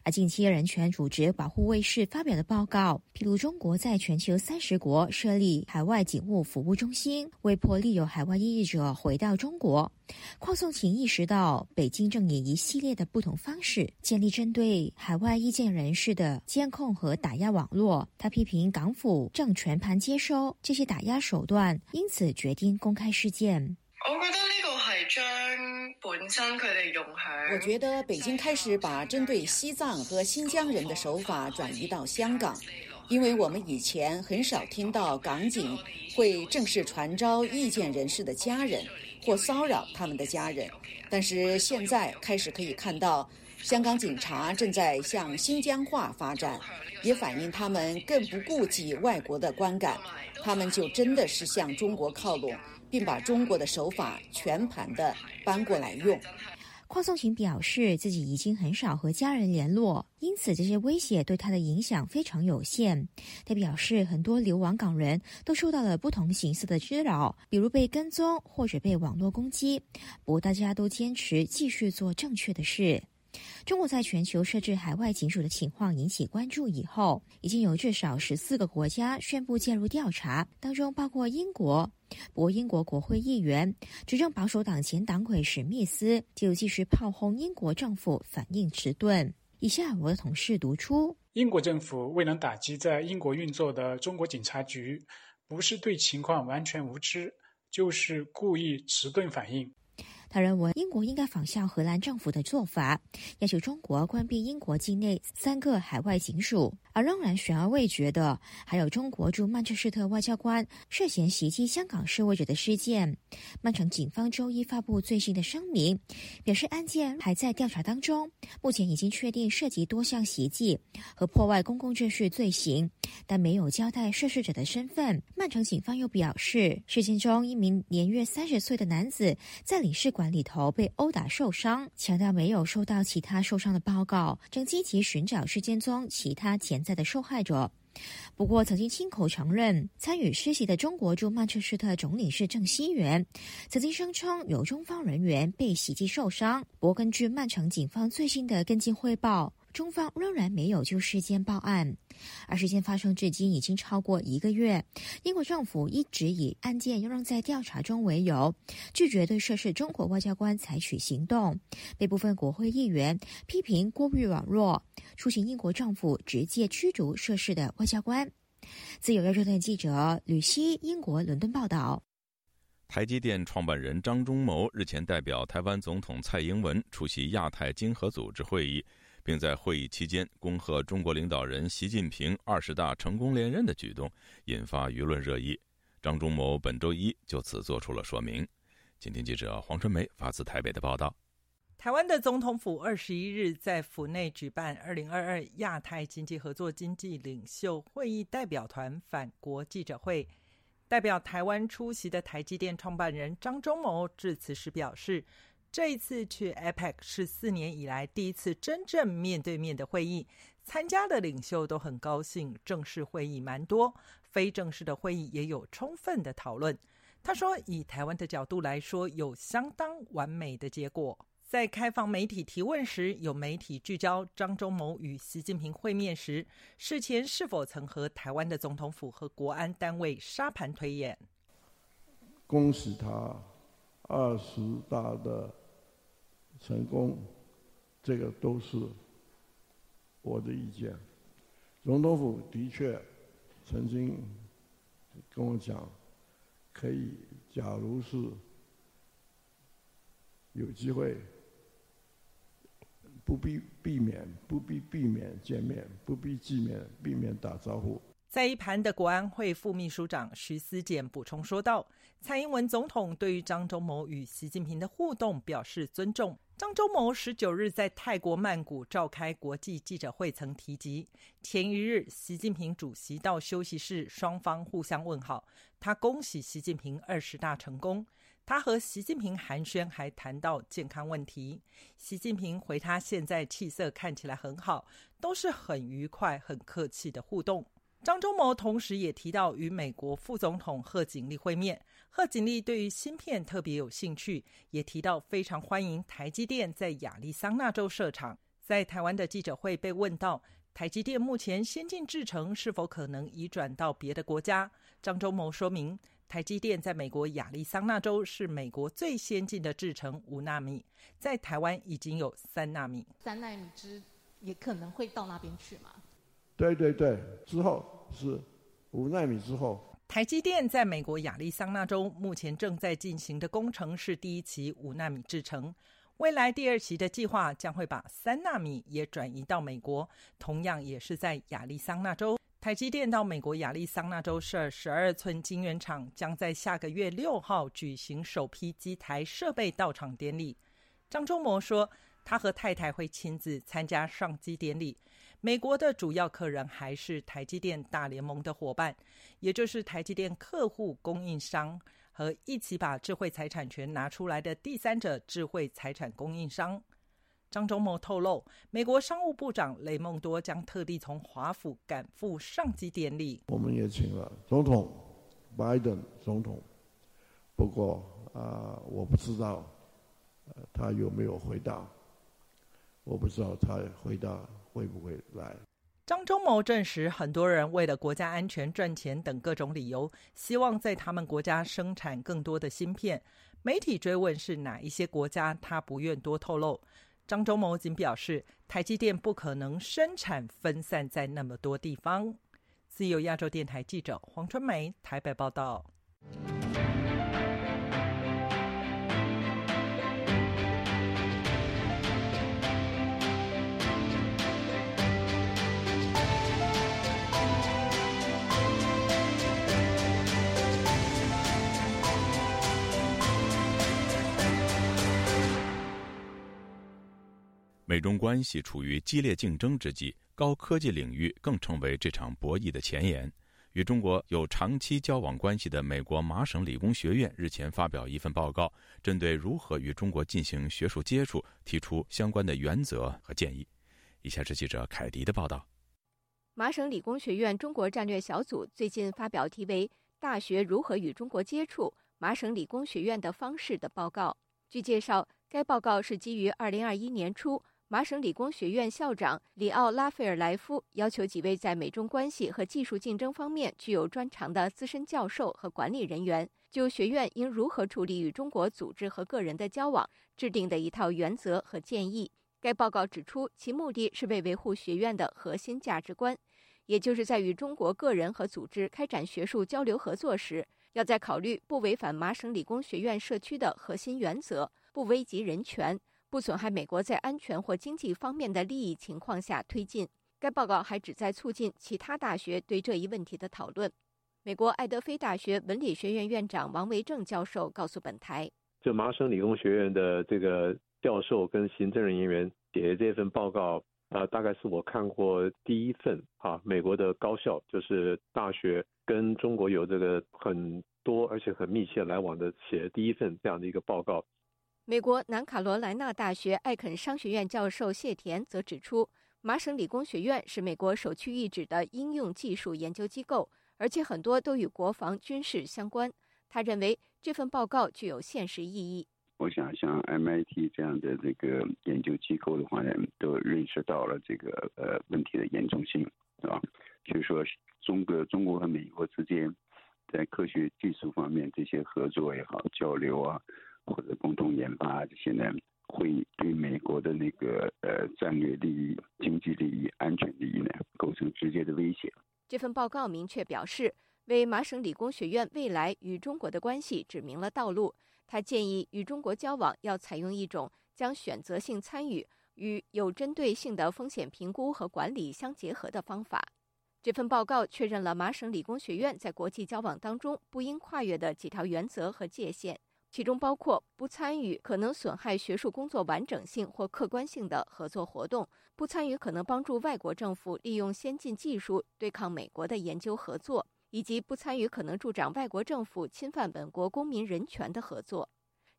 而近期人权组织保护卫士发表的报告，披露中国在全球三十国设立海外警务服务中心，为迫利有海外异议者回到中国。邝颂晴意识到，北京正以一系列的不同方式建立针对海外意见人士的监控和打压网络。他批评港府正全盘接收这些打压手段，因此决定公开事件。本身佢哋用我觉得北京开始把针对西藏和新疆人的手法转移到香港，因为我们以前很少听到港警会正式传召意见人士的家人或骚扰他们的家人，但是现在开始可以看到，香港警察正在向新疆化发展，也反映他们更不顾及外国的观感，他们就真的是向中国靠拢。并把中国的手法全盘的搬过来用。邝颂琴表示，自己已经很少和家人联络，因此这些威胁对他的影响非常有限。他表示，很多流亡港人都受到了不同形式的滋扰，比如被跟踪或者被网络攻击。不过，大家都坚持继续做正确的事。中国在全球设置海外警署的情况引起关注以后，已经有至少十四个国家宣布介入调查，当中包括英国。不过，英国国会议员、执政保守党前党魁史密斯就继续炮轰英国政府反应迟钝。以下我的同事读出：英国政府未能打击在英国运作的中国警察局，不是对情况完全无知，就是故意迟钝反应。他认为英国应该仿效荷兰政府的做法，要求中国关闭英国境内三个海外警署。而仍然悬而未决的，还有中国驻曼彻斯特外交官涉嫌袭击香港示威者的事件。曼城警方周一发布最新的声明，表示案件还在调查当中，目前已经确定涉及多项袭击和破坏公共秩序罪行，但没有交代涉事者的身份。曼城警方又表示，事件中一名年约三十岁的男子在领事馆里头被殴打受伤，强调没有收到其他受伤的报告，正积极寻找事件中其他潜在的受害者。不过，曾经亲口承认参与施袭的中国驻曼彻斯特总领事郑熙元，曾经声称有中方人员被袭击受伤。不过，根据曼城警方最新的跟进汇报。中方仍然没有就事件报案，而事件发生至今已经超过一个月。英国政府一直以案件仍在调查中为由，拒绝对涉事中国外交官采取行动。被部分国会议员批评过于软弱，出行英国政府直接驱逐涉事的外交官。自由亚洲电台记者吕希，英国伦敦报道。台积电创办人张忠谋日前代表台湾总统蔡英文出席亚太经合组织会议。并在会议期间恭贺中国领导人习近平二十大成功连任的举动，引发舆论热议。张忠谋本周一就此做出了说明。今天记者黄春梅发自台北的报道：台湾的总统府二十一日在府内举办二零二二亚太经济合作经济领袖会议代表团返国记者会，代表台湾出席的台积电创办人张忠谋致辞时表示。这一次去 APEC 是四年以来第一次真正面对面的会议，参加的领袖都很高兴。正式会议蛮多，非正式的会议也有充分的讨论。他说，以台湾的角度来说，有相当完美的结果。在开放媒体提问时，有媒体聚焦张忠谋与习近平会面时，事前是否曾和台湾的总统府和国安单位沙盘推演？恭喜他二十大的。成功，这个都是我的意见。总统府的确曾经跟我讲，可以，假如是有机会，不必避免，不必避免见面，不必避免避免打招呼。在一盘的国安会副秘书长徐思俭补充说道：“蔡英文总统对于张忠谋与习近平的互动表示尊重。”张忠谋十九日在泰国曼谷召开国际记者会，曾提及前一日习近平主席到休息室，双方互相问好。他恭喜习近平二十大成功。他和习近平寒暄，还谈到健康问题。习近平回他现在气色看起来很好，都是很愉快、很客气的互动。张忠谋同时也提到与美国副总统贺锦丽会面。贺锦丽对于芯片特别有兴趣，也提到非常欢迎台积电在亚利桑那州设厂。在台湾的记者会被问到台积电目前先进制程是否可能移转到别的国家，张忠谋说明，台积电在美国亚利桑那州是美国最先进的制程五纳米，在台湾已经有三纳米。三纳米之也可能会到那边去吗？对对对，之后是五纳米之后。台积电在美国亚利桑那州目前正在进行的工程是第一期五纳米制程，未来第二期的计划将会把三纳米也转移到美国，同样也是在亚利桑那州。台积电到美国亚利桑那州设十二寸晶圆厂，将在下个月六号举行首批机台设备到场典礼。张忠谋说，他和太太会亲自参加上机典礼。美国的主要客人还是台积电大联盟的伙伴，也就是台积电客户供应商和一起把智慧财产权拿出来的第三者智慧财产供应商。张忠谋透露，美国商务部长雷蒙多将特地从华府赶赴上级典礼。我们也请了总统拜登总统，不过啊，我不知道他有没有回答，我不知道他回答会不会来。张忠谋证实，很多人为了国家安全、赚钱等各种理由，希望在他们国家生产更多的芯片。媒体追问是哪一些国家，他不愿多透露。张忠谋仅表示，台积电不可能生产分散在那么多地方。自由亚洲电台记者黄春梅台北报道。美中关系处于激烈竞争之际，高科技领域更成为这场博弈的前沿。与中国有长期交往关系的美国麻省理工学院日前发表一份报告，针对如何与中国进行学术接触，提出相关的原则和建议。以下是记者凯迪的报道：麻省理工学院中国战略小组最近发表题为《大学如何与中国接触：麻省理工学院的方式》的报告。据介绍，该报告是基于2021年初。麻省理工学院校长里奥拉斐尔莱夫要求几位在美中关系和技术竞争方面具有专长的资深教授和管理人员，就学院应如何处理与中国组织和个人的交往制定的一套原则和建议。该报告指出，其目的是为维护学院的核心价值观，也就是在与中国个人和组织开展学术交流合作时，要在考虑不违反麻省理工学院社区的核心原则、不危及人权。不损害美国在安全或经济方面的利益情况下推进。该报告还旨在促进其他大学对这一问题的讨论。美国爱德菲大学文理学院院长王维正教授告诉本台：“这麻省理工学院的这个教授跟行政人员写的这份报告，啊，大概是我看过第一份啊，美国的高校就是大学跟中国有这个很多而且很密切来往的写的第一份这样的一个报告。”美国南卡罗来纳大学艾肯商学院教授谢田则指出，麻省理工学院是美国首屈一指的应用技术研究机构，而且很多都与国防军事相关。他认为这份报告具有现实意义。我想，像 MIT 这样的这个研究机构的话呢，都认识到了这个呃问题的严重性，是吧？就是说，中国中国和美国之间在科学技术方面这些合作也好，交流啊。或者共同研发这些呢，会对美国的那个呃战略利益、经济利益、安全利益呢构成直接的威胁。这份报告明确表示，为麻省理工学院未来与中国的关系指明了道路。他建议与中国交往要采用一种将选择性参与与有针对性的风险评估和管理相结合的方法。这份报告确认了麻省理工学院在国际交往当中不应跨越的几条原则和界限。其中包括不参与可能损害学术工作完整性或客观性的合作活动，不参与可能帮助外国政府利用先进技术对抗美国的研究合作，以及不参与可能助长外国政府侵犯本国公民人权的合作。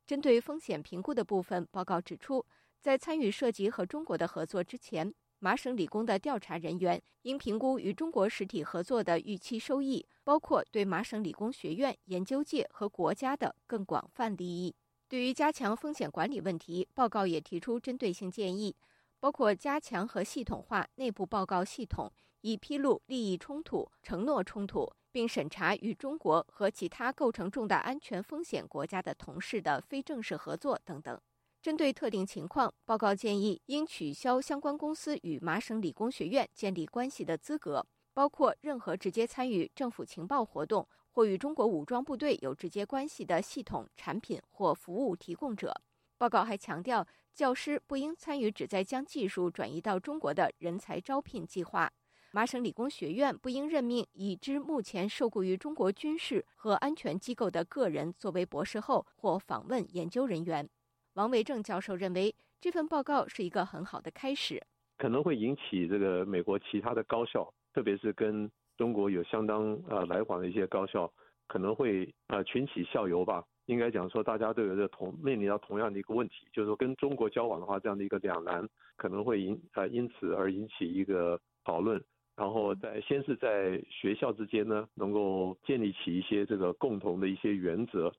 针对风险评估的部分，报告指出，在参与涉及和中国的合作之前。麻省理工的调查人员应评估与中国实体合作的预期收益，包括对麻省理工学院、研究界和国家的更广泛利益。对于加强风险管理问题，报告也提出针对性建议，包括加强和系统化内部报告系统，以披露利益冲突、承诺冲突，并审查与中国和其他构成重大安全风险国家的同事的非正式合作等等。针对特定情况，报告建议应取消相关公司与麻省理工学院建立关系的资格，包括任何直接参与政府情报活动或与中国武装部队有直接关系的系统、产品或服务提供者。报告还强调，教师不应参与旨在将技术转移到中国的人才招聘计划。麻省理工学院不应任命已知目前受雇于中国军事和安全机构的个人作为博士后或访问研究人员。王维正教授认为，这份报告是一个很好的开始，可能会引起这个美国其他的高校，特别是跟中国有相当呃来往的一些高校，可能会呃群起效尤吧。应该讲说，大家都有着同面临到同样的一个问题，就是说跟中国交往的话，这样的一个两难可能会引呃因此而引起一个讨论，然后在先是在学校之间呢，能够建立起一些这个共同的一些原则。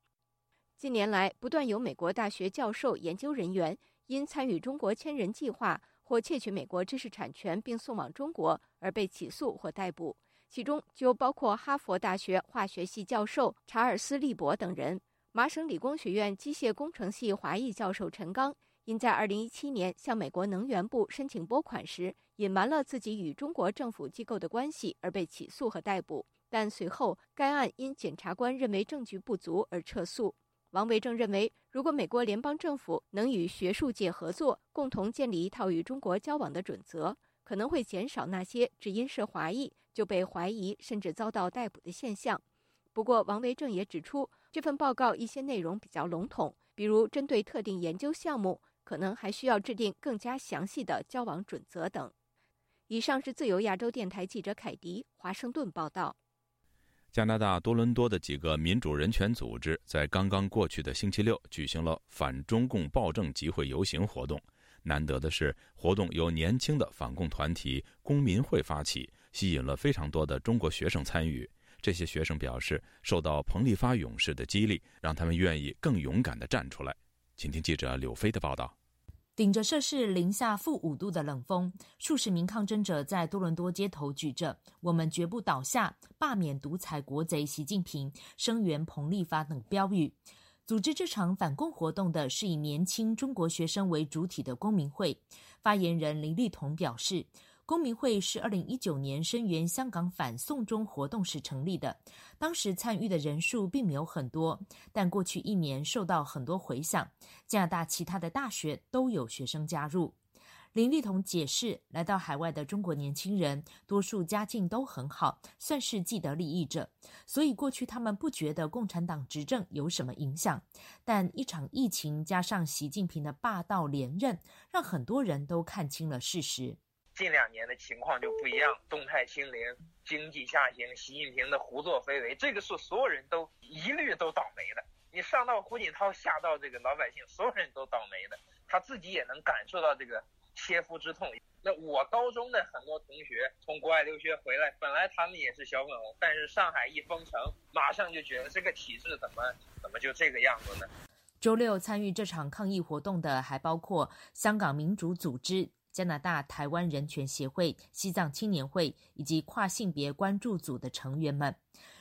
近年来，不断有美国大学教授、研究人员因参与中国千人计划或窃取美国知识产权并送往中国而被起诉或逮捕，其中就包括哈佛大学化学系教授查尔斯·利伯等人。麻省理工学院机械工程系华裔教授陈刚，因在2017年向美国能源部申请拨款时，隐瞒了自己与中国政府机构的关系，而被起诉和逮捕。但随后该案因检察官认为证据不足而撤诉。王维正认为，如果美国联邦政府能与学术界合作，共同建立一套与中国交往的准则，可能会减少那些只因是华裔就被怀疑甚至遭到逮捕的现象。不过，王维正也指出。这份报告一些内容比较笼统，比如针对特定研究项目，可能还需要制定更加详细的交往准则等。以上是自由亚洲电台记者凯迪华盛顿报道。加拿大多伦多的几个民主人权组织在刚刚过去的星期六举行了反中共暴政集会游行活动。难得的是，活动由年轻的反共团体公民会发起，吸引了非常多的中国学生参与。这些学生表示，受到彭立发勇士的激励，让他们愿意更勇敢地站出来。请听记者柳飞的报道。顶着摄氏零下负五度的冷风，数十名抗争者在多伦多街头举着“我们绝不倒下，罢免独裁国贼习近平，声援彭立发”等标语。组织这场反共活动的是以年轻中国学生为主体的公民会。发言人林立彤表示。公民会是二零一九年声援香港反送中活动时成立的，当时参与的人数并没有很多，但过去一年受到很多回响。加拿大其他的大学都有学生加入。林立彤解释，来到海外的中国年轻人多数家境都很好，算是既得利益者，所以过去他们不觉得共产党执政有什么影响。但一场疫情加上习近平的霸道连任，让很多人都看清了事实。近两年的情况就不一样，动态清零，经济下行，习近平的胡作非为，这个是所有人都一律都倒霉的。你上到胡锦涛，下到这个老百姓，所有人都倒霉的。他自己也能感受到这个切肤之痛。那我高中的很多同学从国外留学回来，本来他们也是小粉红，但是上海一封城，马上就觉得这个体制怎么怎么就这个样子呢？周六参与这场抗议活动的还包括香港民主组织。加拿大台湾人权协会、西藏青年会以及跨性别关注组的成员们，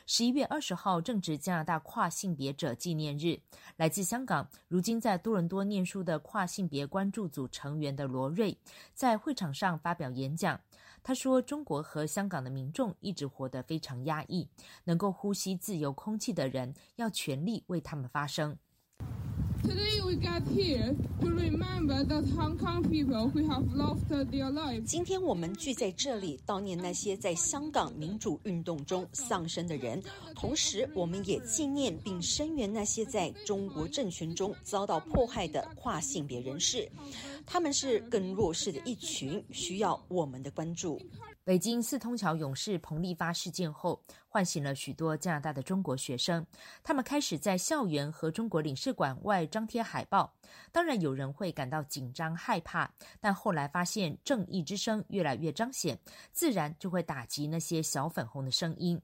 十一月二十号正值加拿大跨性别者纪念日。来自香港，如今在多伦多念书的跨性别关注组成员的罗瑞，在会场上发表演讲。他说：“中国和香港的民众一直活得非常压抑，能够呼吸自由空气的人，要全力为他们发声。”今天我们聚在这里悼念那些在香港民主运动中丧生的人，同时我们也纪念并声援那些在中国政权中遭到迫害的跨性别人士。他们是更弱势的一群，需要我们的关注。北京四通桥勇士彭立发事件后，唤醒了许多加拿大的中国学生。他们开始在校园和中国领事馆外张贴海报。当然，有人会感到紧张害怕，但后来发现正义之声越来越彰显，自然就会打击那些小粉红的声音。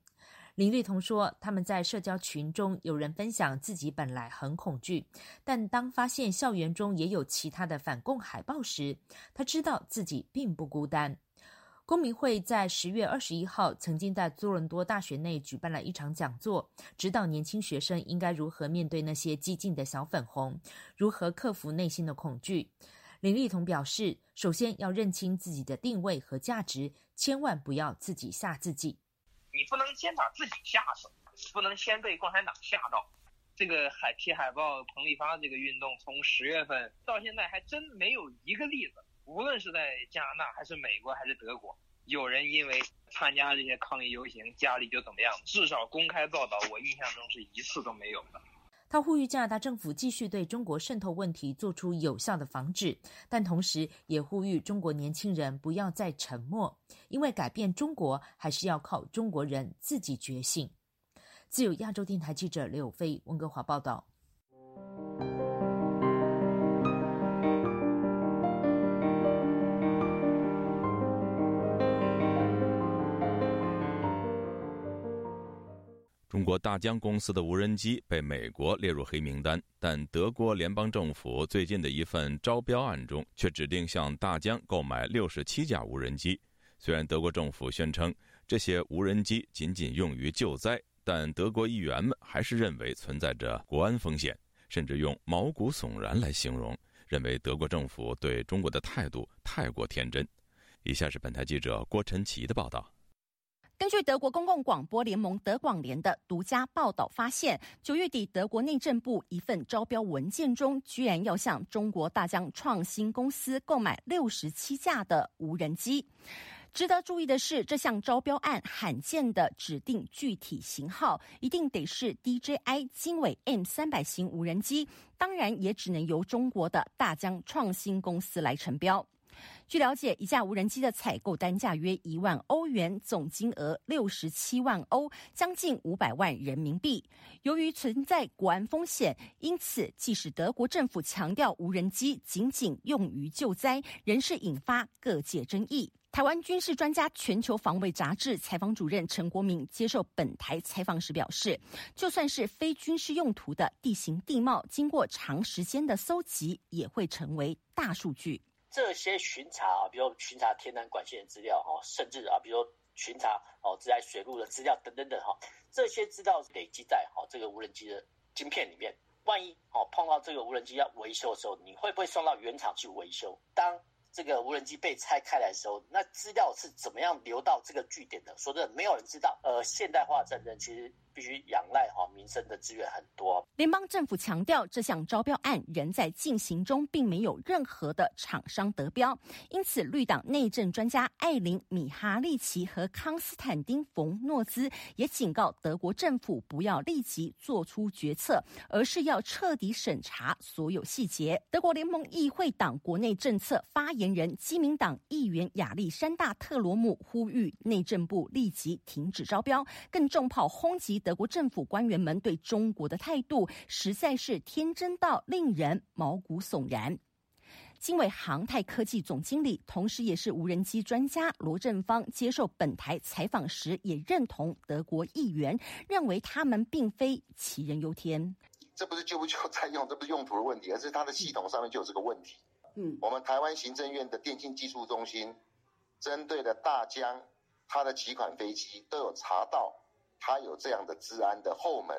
林立彤说：“他们在社交群中有人分享自己本来很恐惧，但当发现校园中也有其他的反共海报时，他知道自己并不孤单。”公民会在十月二十一号曾经在多伦多大学内举办了一场讲座，指导年轻学生应该如何面对那些激进的小粉红，如何克服内心的恐惧。林立彤表示，首先要认清自己的定位和价值，千万不要自己吓自己。你不能先把自己吓死，不能先被共产党吓到。这个海贴海报、彭立发这个运动，从十月份到现在，还真没有一个例子。无论是在加拿大还是美国还是德国，有人因为参加这些抗议游行，家里就怎么样？至少公开报道，我印象中是一次都没有的。他呼吁加拿大政府继续对中国渗透问题做出有效的防治，但同时也呼吁中国年轻人不要再沉默，因为改变中国还是要靠中国人自己觉醒。自由亚洲电台记者刘飞温哥华报道。中国大疆公司的无人机被美国列入黑名单，但德国联邦政府最近的一份招标案中却指定向大疆购买六十七架无人机。虽然德国政府宣称这些无人机仅仅用于救灾，但德国议员们还是认为存在着国安风险，甚至用毛骨悚然来形容，认为德国政府对中国的态度太过天真。以下是本台记者郭晨奇的报道。根据德国公共广播联盟德广联的独家报道发现，九月底德国内政部一份招标文件中，居然要向中国大疆创新公司购买六十七架的无人机。值得注意的是，这项招标案罕见的指定具体型号，一定得是 DJI 经纬 M 三百型无人机，当然也只能由中国的大疆创新公司来承标。据了解，一架无人机的采购单价约一万欧元，总金额六十七万欧，将近五百万人民币。由于存在国安风险，因此即使德国政府强调无人机仅仅用于救灾，仍是引发各界争议。台湾军事专家、全球防卫杂志采访主任陈国明接受本台采访时表示，就算是非军事用途的地形地貌，经过长时间的搜集，也会成为大数据。这些巡查啊，比如巡查天然管线的资料哈，甚至啊，比如说巡查哦，自来水路的资料等等等哈，这些资料累积在哈这个无人机的晶片里面。万一哦碰到这个无人机要维修的时候，你会不会送到原厂去维修？当这个无人机被拆开来的时候，那资料是怎么样流到这个据点的？说真的，没有人知道。呃，现代化战争其实。必须仰赖哈民生的资源很多。联邦政府强调，这项招标案仍在进行中，并没有任何的厂商得标。因此，绿党内政专家艾琳米哈利奇和康斯坦丁冯诺兹也警告德国政府不要立即做出决策，而是要彻底审查所有细节。德国联盟议会党国内政策发言言人基民党议员亚历山大特罗姆呼吁内政部立即停止招标，更重炮轰击。德国政府官员们对中国的态度实在是天真到令人毛骨悚然。经纬航太科技总经理，同时也是无人机专家罗振芳接受本台采访时，也认同德国议员认为他们并非杞人忧天。这不是就不就在用，这不是用途的问题，而是它的系统上面就有这个问题。嗯，我们台湾行政院的电信技术中心针对的大疆，它的几款飞机都有查到。它有这样的治安的后门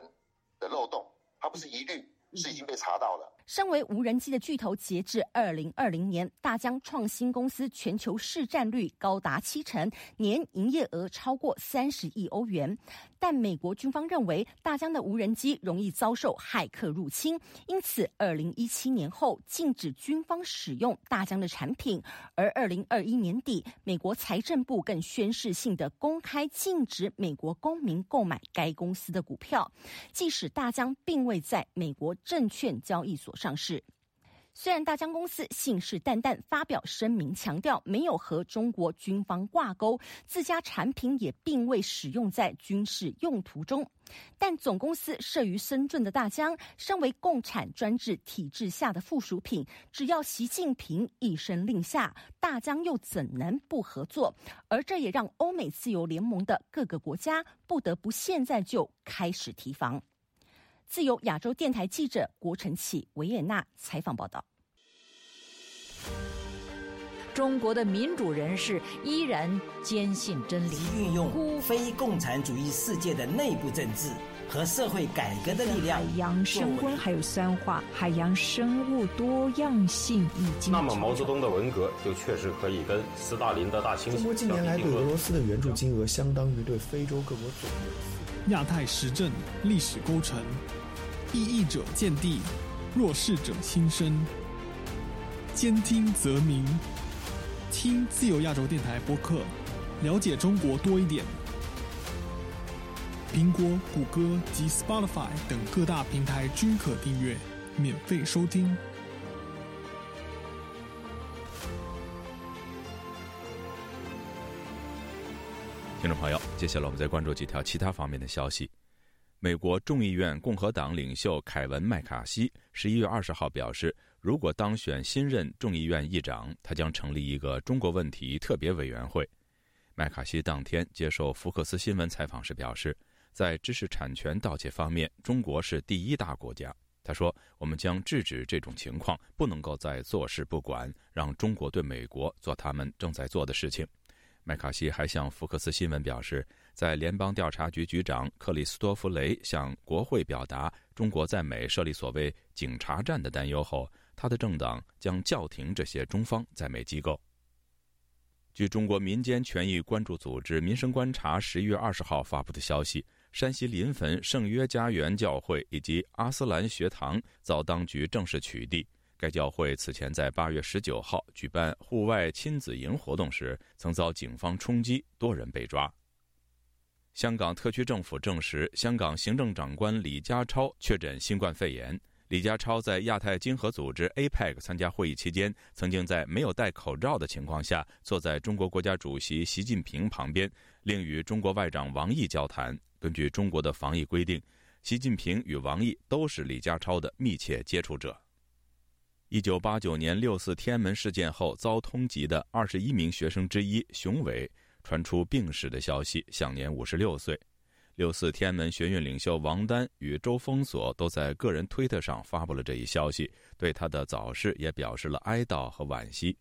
的漏洞，它不是一律，是已经被查到了。身为无人机的巨头，截至二零二零年，大疆创新公司全球市占率高达七成，年营业额超过三十亿欧元。但美国军方认为，大疆的无人机容易遭受骇客入侵，因此二零一七年后禁止军方使用大疆的产品。而二零二一年底，美国财政部更宣誓性的公开禁止美国公民购买该公司的股票，即使大疆并未在美国证券交易所上市。虽然大疆公司信誓旦旦发表声明，强调没有和中国军方挂钩，自家产品也并未使用在军事用途中，但总公司设于深圳的大疆，身为共产专制体制下的附属品，只要习近平一声令下，大疆又怎能不合作？而这也让欧美自由联盟的各个国家不得不现在就开始提防。自由亚洲电台记者郭晨启维也纳采访报道：中国的民主人士依然坚信真理，运用非共产主义世界的内部政治和社会改革的力量。海洋升温还有酸化，海洋生物多样性已经。那么毛泽东的文革就确实可以跟斯大林的大清洗。中国近年来对俄罗斯的援助金额相当于对非洲各国总和。亚太时政历史构成。异议者见地，弱势者心声。兼听则明，听自由亚洲电台播客，了解中国多一点。苹果、谷歌及 Spotify 等各大平台均可订阅，免费收听。听众朋友，接下来我们再关注几条其他方面的消息。美国众议院共和党领袖凯文·麦卡锡十一月二十号表示，如果当选新任众议院议长，他将成立一个中国问题特别委员会。麦卡锡当天接受福克斯新闻采访时表示，在知识产权盗窃方面，中国是第一大国家。他说：“我们将制止这种情况，不能够再坐视不管，让中国对美国做他们正在做的事情。”麦卡锡还向福克斯新闻表示，在联邦调查局局长克里斯多弗雷向国会表达中国在美设立所谓“警察站”的担忧后，他的政党将叫停这些中方在美机构。据中国民间权益关注组织“民生观察”十一月二十号发布的消息，山西临汾圣约家园教会以及阿斯兰学堂遭当局正式取缔。该教会此前在八月十九号举办户外亲子营活动时，曾遭警方冲击，多人被抓。香港特区政府证实，香港行政长官李家超确诊新冠肺炎。李家超在亚太经合组织 APEC 参加会议期间，曾经在没有戴口罩的情况下，坐在中国国家主席习近平旁边，另与中国外长王毅交谈。根据中国的防疫规定，习近平与王毅都是李家超的密切接触者。一九八九年六四天安门事件后遭通缉的二十一名学生之一熊伟传出病逝的消息，享年五十六岁。六四天安门学运领袖王丹与周封锁都在个人推特上发布了这一消息，对他的早逝也表示了哀悼和惋惜。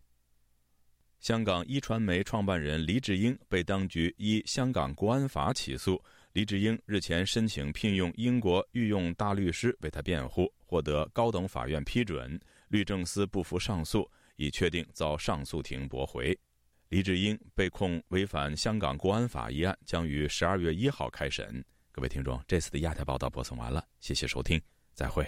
香港一传媒创办人黎智英被当局依香港国安法起诉。黎智英日前申请聘用英国御用大律师为他辩护，获得高等法院批准。律政司不服上诉，已确定遭上诉庭驳回。李志英被控违反香港国安法一案，将于十二月一号开审。各位听众，这次的亚太报道播送完了，谢谢收听，再会。